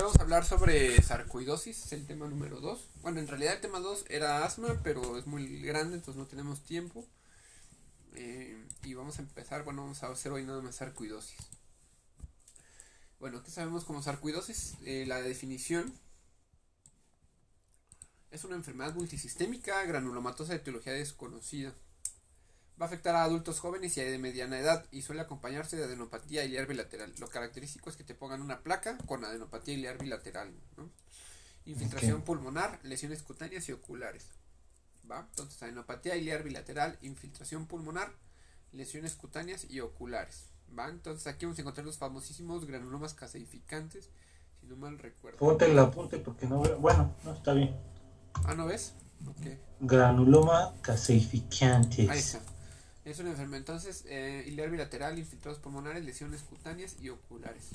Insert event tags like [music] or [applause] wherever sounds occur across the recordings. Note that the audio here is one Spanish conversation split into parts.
Hoy vamos a hablar sobre sarcoidosis, es el tema número 2. Bueno, en realidad el tema 2 era asma, pero es muy grande, entonces no tenemos tiempo. Eh, y vamos a empezar, bueno, vamos a hacer hoy nada más sarcoidosis. Bueno, ¿qué sabemos como sarcoidosis? Eh, la definición es una enfermedad multisistémica granulomatosa de etiología desconocida. Va a afectar a adultos jóvenes y de mediana edad y suele acompañarse de adenopatía iliar bilateral. Lo característico es que te pongan una placa con adenopatía iliar bilateral. Infiltración pulmonar, lesiones cutáneas y oculares. ¿Va? Entonces, adenopatía iliar bilateral, infiltración pulmonar, lesiones cutáneas y oculares. ¿Va? Entonces, aquí vamos a encontrar los famosísimos granulomas caseificantes, si no mal recuerdo. Ponte el apunte porque no veo. Bueno, no está bien. Ah, ¿no ves? Ok. Granuloma caseificantes. Ahí está. Es una enfermedad entonces eh, iliar bilateral, infiltrados pulmonares, lesiones cutáneas y oculares.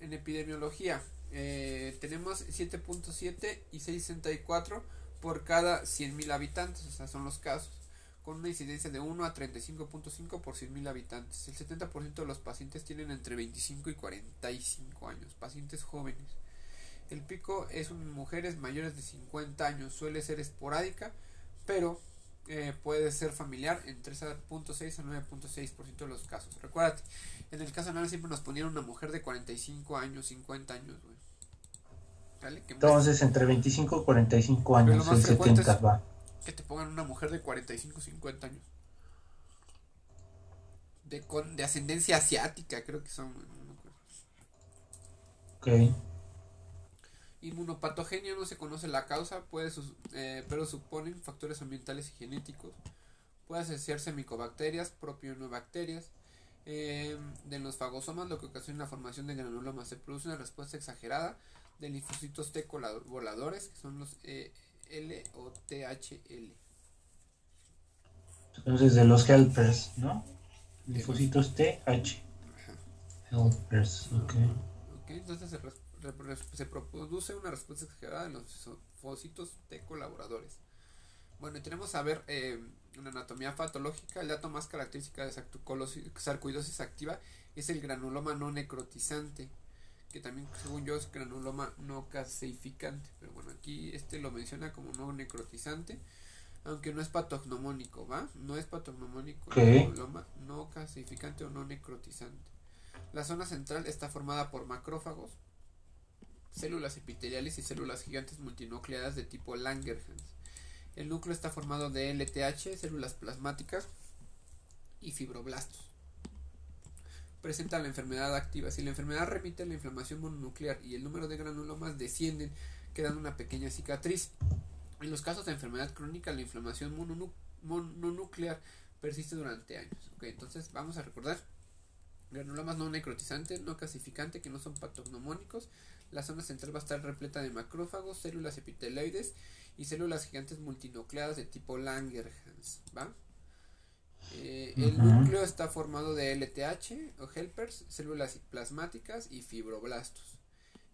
En epidemiología eh, tenemos 7.7 y 664 por cada 100.000 habitantes, o sea, son los casos, con una incidencia de 1 a 35.5 por 100.000 habitantes. El 70% de los pacientes tienen entre 25 y 45 años, pacientes jóvenes. El pico es en mujeres mayores de 50 años, suele ser esporádica, pero eh, puede ser familiar en 3.6 a 9.6% de los casos. Recuérdate, en el caso anal siempre nos ponían una mujer de 45 años, 50 años, güey. Entonces, entre 25 y 45 años, el 70 va. Que te pongan una mujer de 45 50 años. De, con, de ascendencia asiática, creo que son. ok. Inmunopatogenia no se conoce la causa, puede eh, pero suponen factores ambientales y genéticos. Puede asociarse a micobacterias, propionobacterias, eh, de los fagosomas, lo que ocasiona la formación de granulomas. Se produce una respuesta exagerada de linfocitos T voladores, que son los eh, L o THL. Entonces, de los helpers, ¿no? Linfocitos TH. Helpers, ok. Ok, entonces se se produce una respuesta exagerada en los focitos T colaboradores. Bueno, y tenemos a ver eh, una anatomía patológica. El dato más característico de sarcoidosis activa es el granuloma no necrotizante, que también, según yo, es granuloma no caseificante. Pero bueno, aquí este lo menciona como no necrotizante, aunque no es patognomónico, ¿va? No es patognomónico, granuloma no caseificante o no necrotizante. La zona central está formada por macrófagos, células epiteliales y células gigantes multinucleadas de tipo Langerhans. El núcleo está formado de LTH, células plasmáticas y fibroblastos. Presenta la enfermedad activa. Si la enfermedad remite la inflamación mononuclear y el número de granulomas descienden, quedando una pequeña cicatriz. En los casos de enfermedad crónica, la inflamación mononuclear persiste durante años. entonces vamos a recordar granulomas no necrotizantes, no clasificantes, que no son patognomónicos, la zona central va a estar repleta de macrófagos, células epiteloides y células gigantes multinucleadas de tipo Langerhans. ¿va? Eh, el núcleo está formado de LTH o helpers, células plasmáticas y fibroblastos.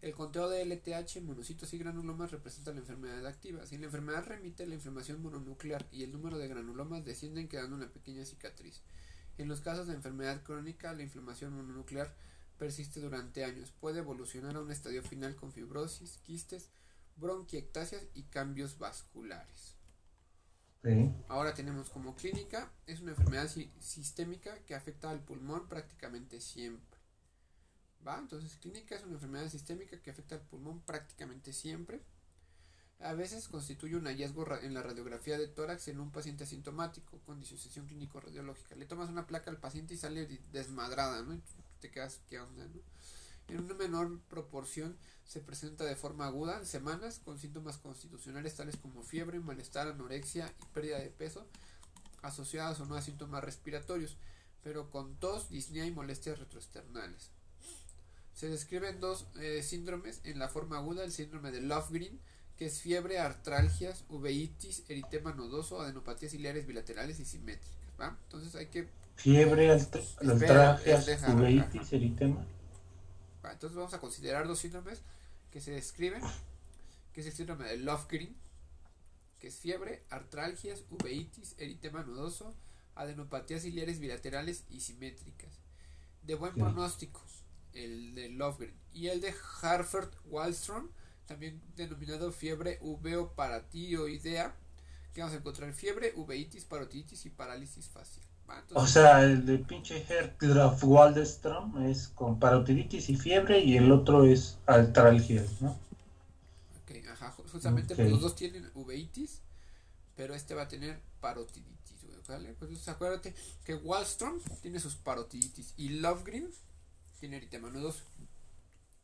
El conteo de LTH, monocitos y granulomas representa la enfermedad activa. Si la enfermedad remite, la inflamación mononuclear y el número de granulomas descienden quedando una pequeña cicatriz. En los casos de enfermedad crónica, la inflamación mononuclear persiste durante años. Puede evolucionar a un estadio final con fibrosis, quistes, bronquiectasias y cambios vasculares. Ahora tenemos como clínica, es una enfermedad sistémica que afecta al pulmón prácticamente siempre. ¿Va? Entonces, clínica es una enfermedad sistémica que afecta al pulmón prácticamente siempre. A veces constituye un hallazgo en la radiografía de tórax en un paciente asintomático con disociación clínico-radiológica. Le tomas una placa al paciente y sale desmadrada, ¿no? Te quedas, ¿qué onda? En una menor proporción se presenta de forma aguda en semanas con síntomas constitucionales tales como fiebre, malestar, anorexia y pérdida de peso, asociadas o no a síntomas respiratorios, pero con tos, disnea y molestias retroesternales. Se describen dos eh, síndromes en la forma aguda, el síndrome de Lofgren, que es fiebre, artralgias, uveitis, eritema nodoso, adenopatías ciliares bilaterales y simétricas. Entonces hay que Fiebre, altralgias, uveitis, eritema. Entonces vamos a considerar dos síndromes que se describen, que es el síndrome de Lofgren, que es fiebre, artralgias, uveitis, eritema nodoso, adenopatías ciliares bilaterales y simétricas. De buen pronóstico, el de Lovegren, y el de Harford Wallstrom, también denominado fiebre uveoparatioidea, que vamos a encontrar fiebre, uveitis, parotitis y parálisis facial. O sea, el de pinche Hertgraf Wallstrom es con parotiditis y fiebre y el otro es altralgia, ¿no? Ok, ajá, justamente los dos tienen uveitis, pero este va a tener parotiditis. ¿vale? Pues acuérdate que Wallstrom tiene sus parotiditis y Lovegren tiene eritema nodoso.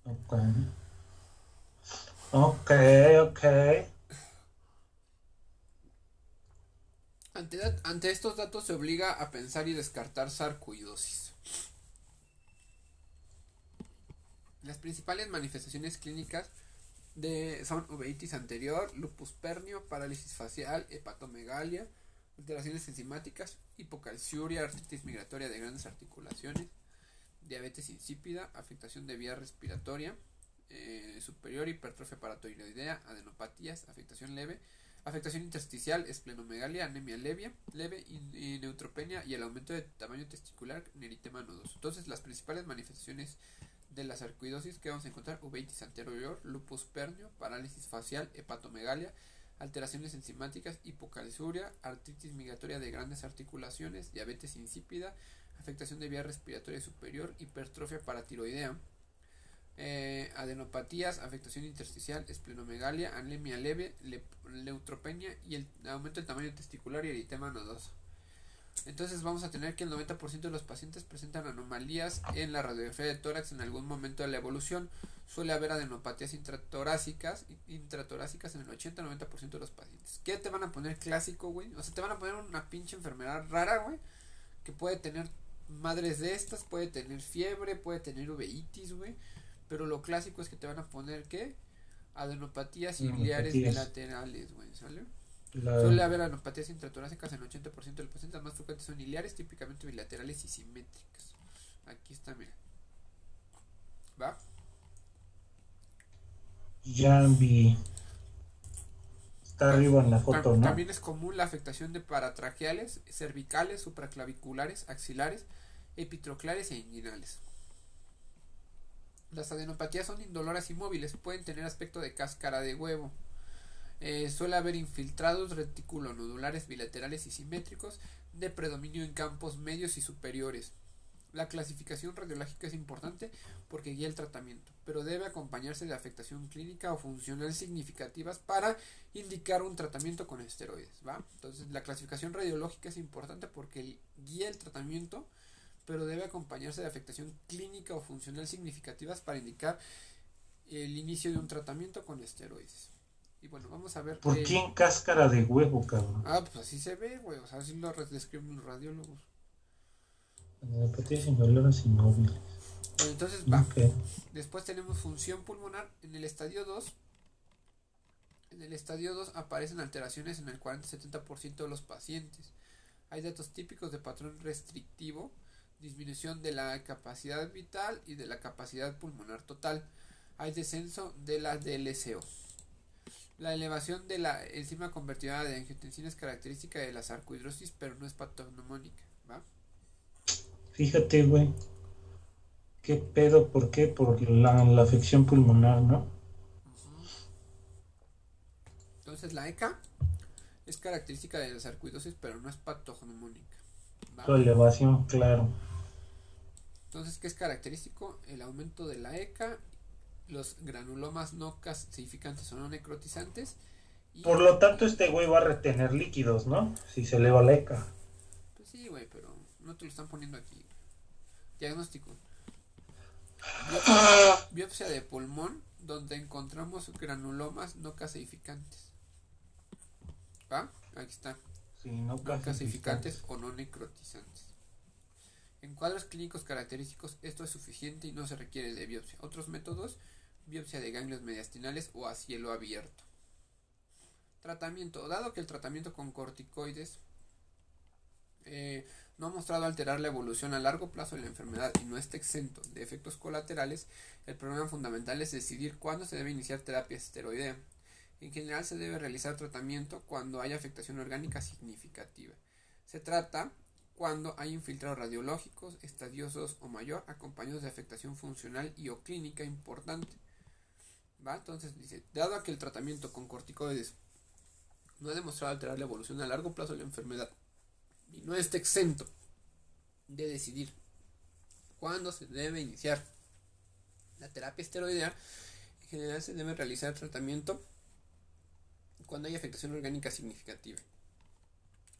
Ok. Ok, ok. Ante, estos datos se obliga a pensar y descartar sarcoidosis. Las principales manifestaciones clínicas son uveitis anterior, lupus pernio, parálisis facial, hepatomegalia, alteraciones enzimáticas, hipocalciuria, artritis migratoria de grandes articulaciones, diabetes insípida, afectación de vía respiratoria eh, superior, hipertrofia paratoiroidea, adenopatías, afectación leve, afectación intersticial, esplenomegalia, anemia leve, leve y, neutropenia y el aumento de tamaño testicular, eritema nodoso. Entonces, las principales manifestaciones de la sarcoidosis que vamos a encontrar, uveitis anterior, lupus pernio, parálisis facial, hepatomegalia, alteraciones enzimáticas, hipocalciuria, artritis migratoria de grandes articulaciones, diabetes insípida, afectación de vía respiratoria superior, hipertrofia paratiroidea, eh, adenopatías, afectación intersticial, esplenomegalia, anemia leve, neutropenia y el aumento del tamaño testicular y eritema nodoso. Entonces vamos a tener que el 90% de los pacientes presentan anomalías en la radiografía de tórax en algún momento de la evolución. Suele haber adenopatías intratorácicas, intratorácicas en el 80-90% de los pacientes. ¿Qué te van a poner clásico, güey? O sea, te van a poner una pinche enfermedad rara, güey, que puede tener madres de estas, puede tener fiebre, puede tener uveitis, güey. Pero lo clásico es que te van a poner, ¿qué? Adenopatías biliares bilaterales, güey, ¿sale? Suele haber adenopatías intratorácicas en el 80% de los pacientes más frecuentes son biliares, típicamente bilaterales y simétricas. Aquí está, mira. ¿Va? Ya vi. Está arriba en la foto, ¿no? También es común la afectación de paratraqueales, cervicales, supraclaviculares, axilares, epitroclares e inguinales. Las adenopatías son indoloras y móviles, pueden tener aspecto de cáscara de huevo. Eh, suele haber infiltrados reticulonodulares bilaterales y simétricos de predominio en campos medios y superiores. La clasificación radiológica es importante porque guía el tratamiento, pero debe acompañarse de afectación clínica o funcional significativas para indicar un tratamiento con esteroides, ¿va? Entonces, la clasificación radiológica es importante porque guía el tratamiento, pero debe acompañarse de afectación clínica o funcional significativas para indicar el inicio de un tratamiento con esteroides. Y bueno, vamos a ver. ¿Por qué en cáscara de huevo, cabrón? Ah, pues así se ve, güey. O sea, así lo describen los radiólogos. Indoloras inmóviles. Bueno, entonces va. Después tenemos función pulmonar. En el estadio 2. En el estadio 2 aparecen alteraciones en el 40-70% de los pacientes. Hay datos típicos de patrón restrictivo, disminución de la capacidad vital y de la capacidad pulmonar total. Hay descenso de la DLCO. La elevación de la enzima convertidora de angiotensina es característica de la sarcoidrosis, pero no es patognomónica, ¿va? Fíjate, güey. ¿Qué pedo? ¿Por qué? Por la, afección pulmonar, ¿no? Entonces la ECA es característica de la sarcoidosis, pero no es patognomónica. Su elevación, claro. Entonces, ¿qué es característico? El aumento de la ECA los granulomas no calcificantes o no necrotizantes. Por lo tanto, este güey va a retener líquidos, ¿no? Si se eleva la ECA. Pues sí, güey, pero no te lo están poniendo aquí. Diagnóstico. [clears throat] Biopsia, de pulmón, donde encontramos granulomas no calcificantes. ¿Va? Aquí está. Sí, no, calcificantes o no necrotizantes. En cuadros clínicos característicos esto es suficiente y no se requiere de biopsia. Otros métodos biopsia de ganglios mediastinales o a cielo abierto. Tratamiento. Dado que el tratamiento con corticoides eh, no ha mostrado alterar la evolución a largo plazo de la enfermedad y no está exento de efectos colaterales, el problema fundamental es decidir cuándo se debe iniciar terapia esteroidea. En general se debe realizar tratamiento cuando hay afectación orgánica significativa. Se trata cuando hay infiltrados radiológicos, estadiosos o mayor, acompañados de afectación funcional y o clínica importante. ¿Va? Entonces dice, dado que el tratamiento con corticoides no ha demostrado alterar la evolución a largo plazo de la enfermedad y no está exento de decidir cuándo se debe iniciar la terapia esteroidea, en general se debe realizar tratamiento cuando hay afectación orgánica significativa.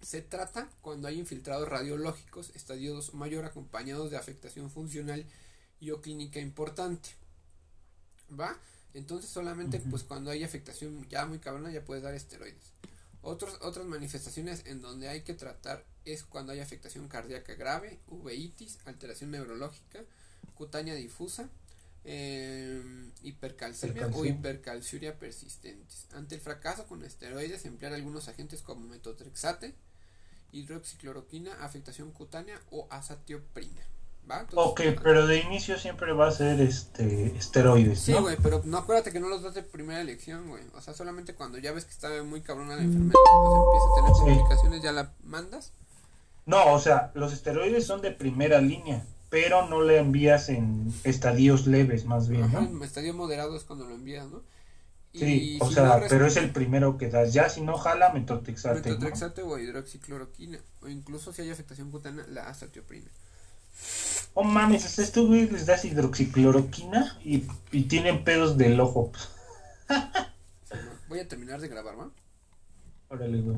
Se trata cuando hay infiltrados radiológicos, estadios mayor acompañados de afectación funcional y o clínica importante. ¿Va? Entonces solamente pues cuando hay afectación ya muy cabrona ya puedes dar esteroides. Otros, otras manifestaciones en donde hay que tratar es cuando hay afectación cardíaca grave, uveitis, alteración neurológica, cutánea difusa, eh, hipercalcemia o hipercalciuria persistentes. Ante el fracaso con esteroides, emplear algunos agentes como metotrexate, hidroxicloroquina, afectación cutánea o azatioprina. ¿Va? ok, pero de inicio siempre va a ser este esteroides. Sí, güey, pero no acuérdate que no los das de primera elección, güey. O sea, solamente cuando ya ves que está muy cabrona la enfermedad, o empieza a tener complicaciones, ya la mandas. No, o sea, los esteroides son de primera línea, pero no le envías en estadios leves, más bien, ¿no? En estadio moderado es cuando lo envías, ¿no? Sí, o sea, pero es el primero que das. Ya si no jala, metotrexate. Metotrexate o hidroxicloroquina. O incluso si hay afectación cutánea, la azatioprina. Oh mames, esto güey les das hidroxicloroquina y, y tienen pedos del ojo. [laughs] Voy a terminar de grabar, ¿va? Órale, güey.